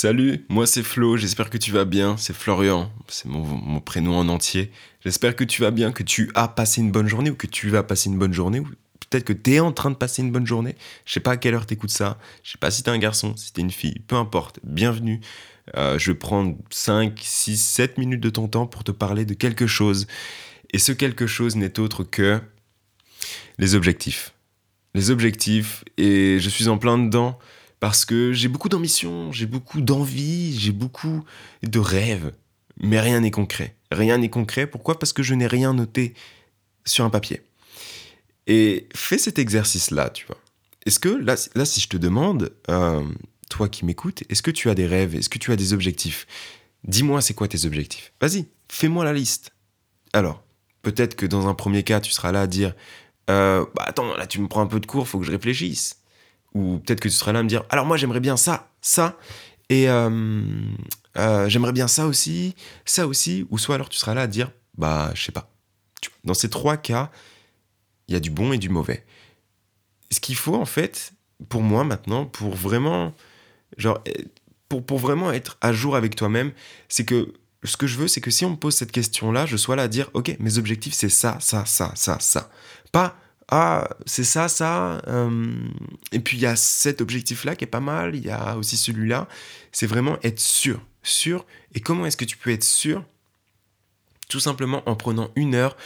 Salut, moi c'est Flo, j'espère que tu vas bien, c'est Florian, c'est mon, prénom en entier. J'espère que tu vas bien, que tu as passé une bonne journée ou que tu vas passer une bonne journée ou peut-être que tu es en train de passer une bonne journée. Je sais pas à quelle heure t'écoutes ça, je sais pas si t'es un garçon, si t'es une fille, peu importe, bienvenue. Euh, je vais prendre 5, 6, 7 minutes de ton temps pour te parler de quelque chose. Et ce quelque chose n'est autre que les objectifs. Les objectifs, et je suis en plein dedans parce que j'ai beaucoup d'ambition, j'ai beaucoup d'envie, j'ai beaucoup de rêves, mais rien n'est concret. Rien n'est concret, pourquoi? Parce que je n'ai rien noté sur un papier. Et fais cet exercice-là, tu vois. Est-ce que, là, si je te demande, euh, toi qui m'écoutes, est-ce que tu as des rêves? Est-ce que tu as des objectifs? Dis-moi, c'est quoi tes objectifs? Vas-y, fais-moi la liste. Alors, peut-être que dans un premier cas, tu seras là à dire, euh, bah attends, là tu me prends un peu de cours, faut que je réfléchisse. Ou peut-être que tu seras là à me dire, alors moi j'aimerais bien ça, ça, et euh, euh, j'aimerais bien ça aussi, ça aussi, ou soit alors tu seras là à dire, bah je sais pas. Dans ces trois cas, il y a du bon et du mauvais. Ce qu'il faut en fait, pour moi maintenant, pour vraiment, genre, pour, pour vraiment être à jour avec toi-même, c'est que ce que je veux, c'est que si on me pose cette question-là, je sois là à dire, ok, mes objectifs, c'est ça, ça, ça, ça, ça. Pas, ah, c'est ça, ça. Euh, et puis il y a cet objectif-là qui est pas mal, il y a aussi celui-là. C'est vraiment être sûr. Sûr. Et comment est-ce que tu peux être sûr Tout simplement en prenant une heure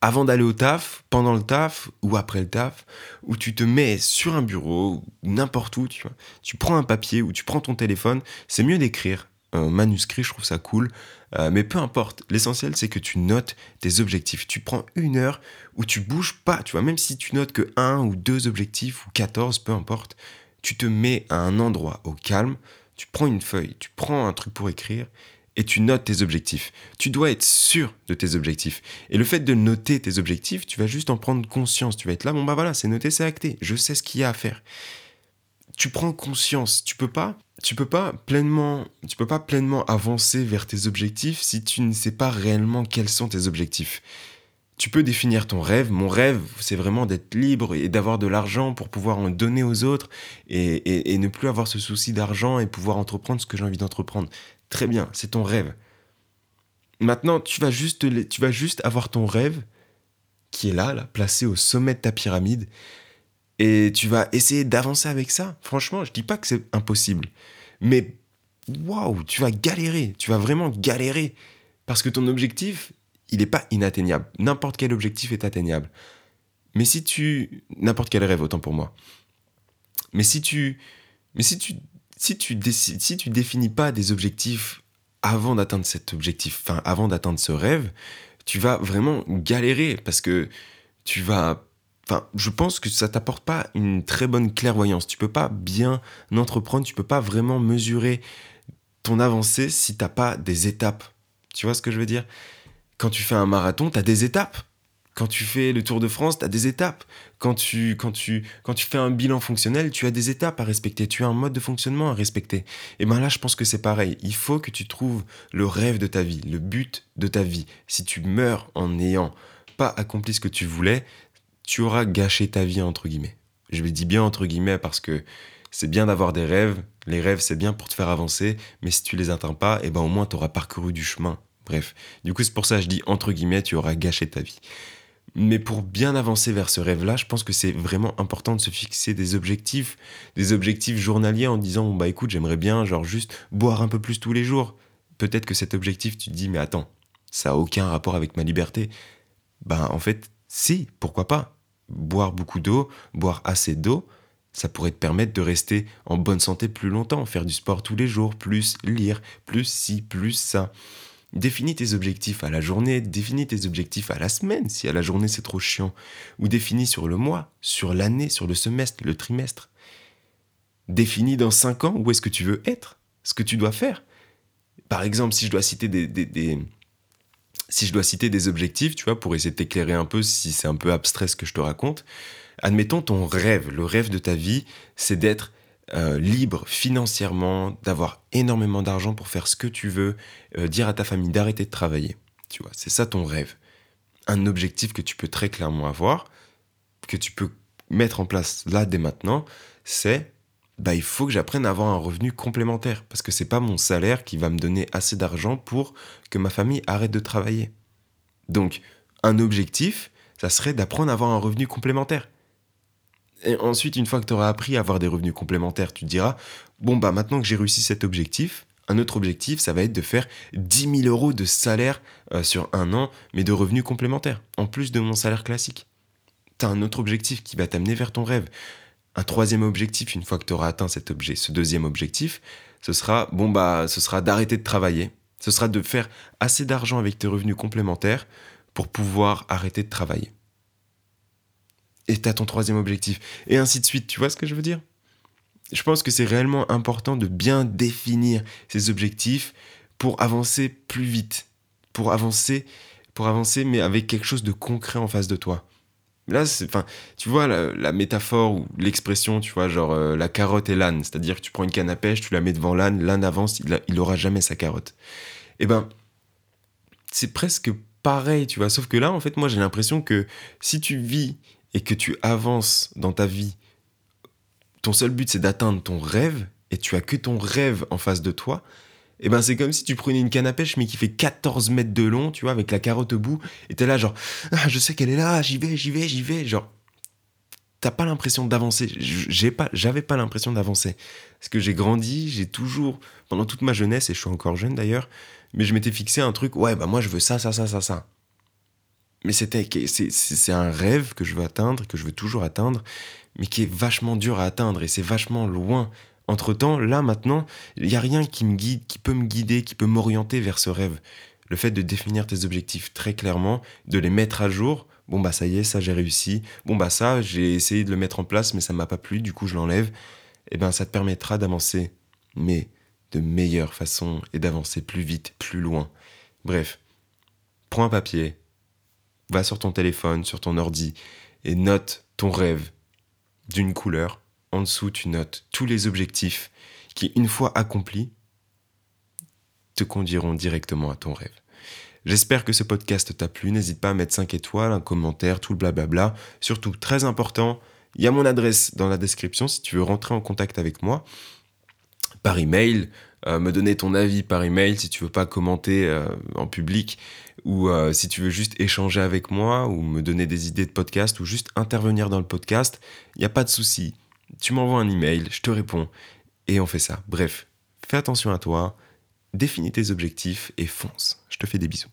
avant d'aller au taf, pendant le taf ou après le taf, où tu te mets sur un bureau, n'importe où, tu vois. Tu prends un papier ou tu prends ton téléphone. C'est mieux d'écrire manuscrit, je trouve ça cool. Euh, mais peu importe, l'essentiel c'est que tu notes tes objectifs. Tu prends une heure où tu bouges pas, tu vois, même si tu notes que un ou deux objectifs ou 14, peu importe, tu te mets à un endroit au calme, tu prends une feuille, tu prends un truc pour écrire et tu notes tes objectifs. Tu dois être sûr de tes objectifs. Et le fait de noter tes objectifs, tu vas juste en prendre conscience. Tu vas être là, bon bah voilà, c'est noté, c'est acté. Je sais ce qu'il y a à faire. Tu prends conscience. Tu peux pas tu peux pas pleinement, tu peux pas pleinement avancer vers tes objectifs si tu ne sais pas réellement quels sont tes objectifs. Tu peux définir ton rêve. Mon rêve, c'est vraiment d'être libre et d'avoir de l'argent pour pouvoir en donner aux autres et, ne plus avoir ce souci d'argent et pouvoir entreprendre ce que j'ai envie d'entreprendre. Très bien, c'est ton rêve. Maintenant, tu vas juste, tu vas juste avoir ton rêve qui est là, là, placé au sommet de ta pyramide et tu vas essayer d'avancer avec ça. Franchement, je dis pas que c'est impossible, mais waouh, tu vas galérer, tu vas vraiment galérer parce que ton objectif, il n'est pas inatteignable. N'importe quel objectif est atteignable. Mais si tu n'importe quel rêve autant pour moi. Mais si tu mais si tu si tu décides, si tu définis pas des objectifs avant d'atteindre cet objectif, enfin avant d'atteindre ce rêve, tu vas vraiment galérer parce que tu vas Enfin, je pense que ça t'apporte pas une très bonne clairvoyance. Tu peux pas bien entreprendre, tu peux pas vraiment mesurer ton avancée si t'as pas des étapes. Tu vois ce que je veux dire? Quand tu fais un marathon, tu as des étapes. Quand tu fais le Tour de France, tu as des étapes. Quand tu, quand, tu, quand tu fais un bilan fonctionnel, tu as des étapes à respecter. Tu as un mode de fonctionnement à respecter. Et bien là, je pense que c'est pareil. Il faut que tu trouves le rêve de ta vie, le but de ta vie. Si tu meurs en n'ayant pas accompli ce que tu voulais, tu auras gâché ta vie, entre guillemets. Je le dis bien entre guillemets parce que c'est bien d'avoir des rêves, les rêves c'est bien pour te faire avancer, mais si tu les atteins pas, eh ben au moins tu auras parcouru du chemin. Bref, du coup c'est pour ça que je dis entre guillemets, tu auras gâché ta vie. Mais pour bien avancer vers ce rêve-là, je pense que c'est vraiment important de se fixer des objectifs, des objectifs journaliers en disant bah écoute, j'aimerais bien genre juste boire un peu plus tous les jours. Peut-être que cet objectif, tu te dis mais attends, ça a aucun rapport avec ma liberté. Ben en fait, si, pourquoi pas boire beaucoup d'eau, boire assez d'eau, ça pourrait te permettre de rester en bonne santé plus longtemps, faire du sport tous les jours, plus lire, plus ci, plus ça. Définis tes objectifs à la journée, définis tes objectifs à la semaine si à la journée c'est trop chiant, ou définis sur le mois, sur l'année, sur le semestre, le trimestre. Définis dans cinq ans où est-ce que tu veux être, ce que tu dois faire. Par exemple, si je dois citer des, des si je dois citer des objectifs, tu vois, pour essayer de t'éclairer un peu si c'est un peu abstrait ce que je te raconte, admettons ton rêve, le rêve de ta vie, c'est d'être euh, libre financièrement, d'avoir énormément d'argent pour faire ce que tu veux, euh, dire à ta famille d'arrêter de travailler. Tu vois, c'est ça ton rêve. Un objectif que tu peux très clairement avoir, que tu peux mettre en place là dès maintenant, c'est bah, il faut que j'apprenne à avoir un revenu complémentaire. Parce que c'est pas mon salaire qui va me donner assez d'argent pour que ma famille arrête de travailler. Donc, un objectif, ça serait d'apprendre à avoir un revenu complémentaire. Et ensuite, une fois que tu auras appris à avoir des revenus complémentaires, tu te diras, bon, bah maintenant que j'ai réussi cet objectif, un autre objectif, ça va être de faire 10 000 euros de salaire euh, sur un an, mais de revenus complémentaires, en plus de mon salaire classique. Tu as un autre objectif qui va t'amener vers ton rêve. Un troisième objectif, une fois que tu auras atteint cet objet, ce deuxième objectif, ce sera, bon, bah, ce sera d'arrêter de travailler. Ce sera de faire assez d'argent avec tes revenus complémentaires pour pouvoir arrêter de travailler et t'as ton troisième objectif. Et ainsi de suite, tu vois ce que je veux dire? Je pense que c'est réellement important de bien définir ces objectifs pour avancer plus vite, pour avancer, pour avancer, mais avec quelque chose de concret en face de toi. Là, enfin, tu vois la, métaphore ou l'expression, tu vois, genre euh, la carotte et l'âne, c'est-à-dire que tu prends une canne à pêche, tu la mets devant l'âne, l'âne avance, il, il aura jamais sa carotte. Eh ben, c'est presque pareil, tu vois, sauf que là, en fait, moi, j'ai l'impression que si tu vis et que tu avances dans ta vie, ton seul but c'est d'atteindre ton rêve et tu as que ton rêve en face de toi, et ben c'est comme si tu prenais une canne à pêche mais qui fait 14 mètres de long, tu vois, avec la carotte au bout, et t'es là genre, ah, je sais qu'elle est là, j'y vais, j'y vais, j'y vais, genre, t'as pas l'impression d'avancer, j'ai pas, j'avais pas l'impression d'avancer, parce que j'ai grandi, j'ai toujours, pendant toute ma jeunesse, et je suis encore jeune d'ailleurs, mais je m'étais fixé un truc, ouais, bah moi je veux ça, ça, ça, ça, ça. Mais c'était c'est un rêve que je veux atteindre, que je veux toujours atteindre, mais qui est vachement dur à atteindre et c'est vachement loin. Entre temps, là maintenant, il n'y a rien qui me guide, qui peut me guider, qui peut m'orienter vers ce rêve. Le fait de définir tes objectifs très clairement, de les mettre à jour. Bon bah ça y est, ça j'ai réussi. Bon bah ça j'ai essayé de le mettre en place, mais ça m'a pas plu, du coup je l'enlève. Et eh ben ça te permettra d'avancer, mais de meilleure façon et d'avancer plus vite, plus loin. Bref, prends un papier, va sur ton téléphone, sur ton ordi, et note ton rêve d'une couleur. En dessous, tu notes tous les objectifs qui, une fois accomplis, te conduiront directement à ton rêve. J'espère que ce podcast t'a plu. N'hésite pas à mettre 5 étoiles, un commentaire, tout le blablabla. Surtout, très important, il y a mon adresse dans la description si tu veux rentrer en contact avec moi par email, euh, me donner ton avis par email si tu veux pas commenter euh, en public ou euh, si tu veux juste échanger avec moi ou me donner des idées de podcast ou juste intervenir dans le podcast, il n'y a pas de souci. Tu m'envoies un email, je te réponds et on fait ça. Bref, fais attention à toi, définis tes objectifs et fonce. Je te fais des bisous.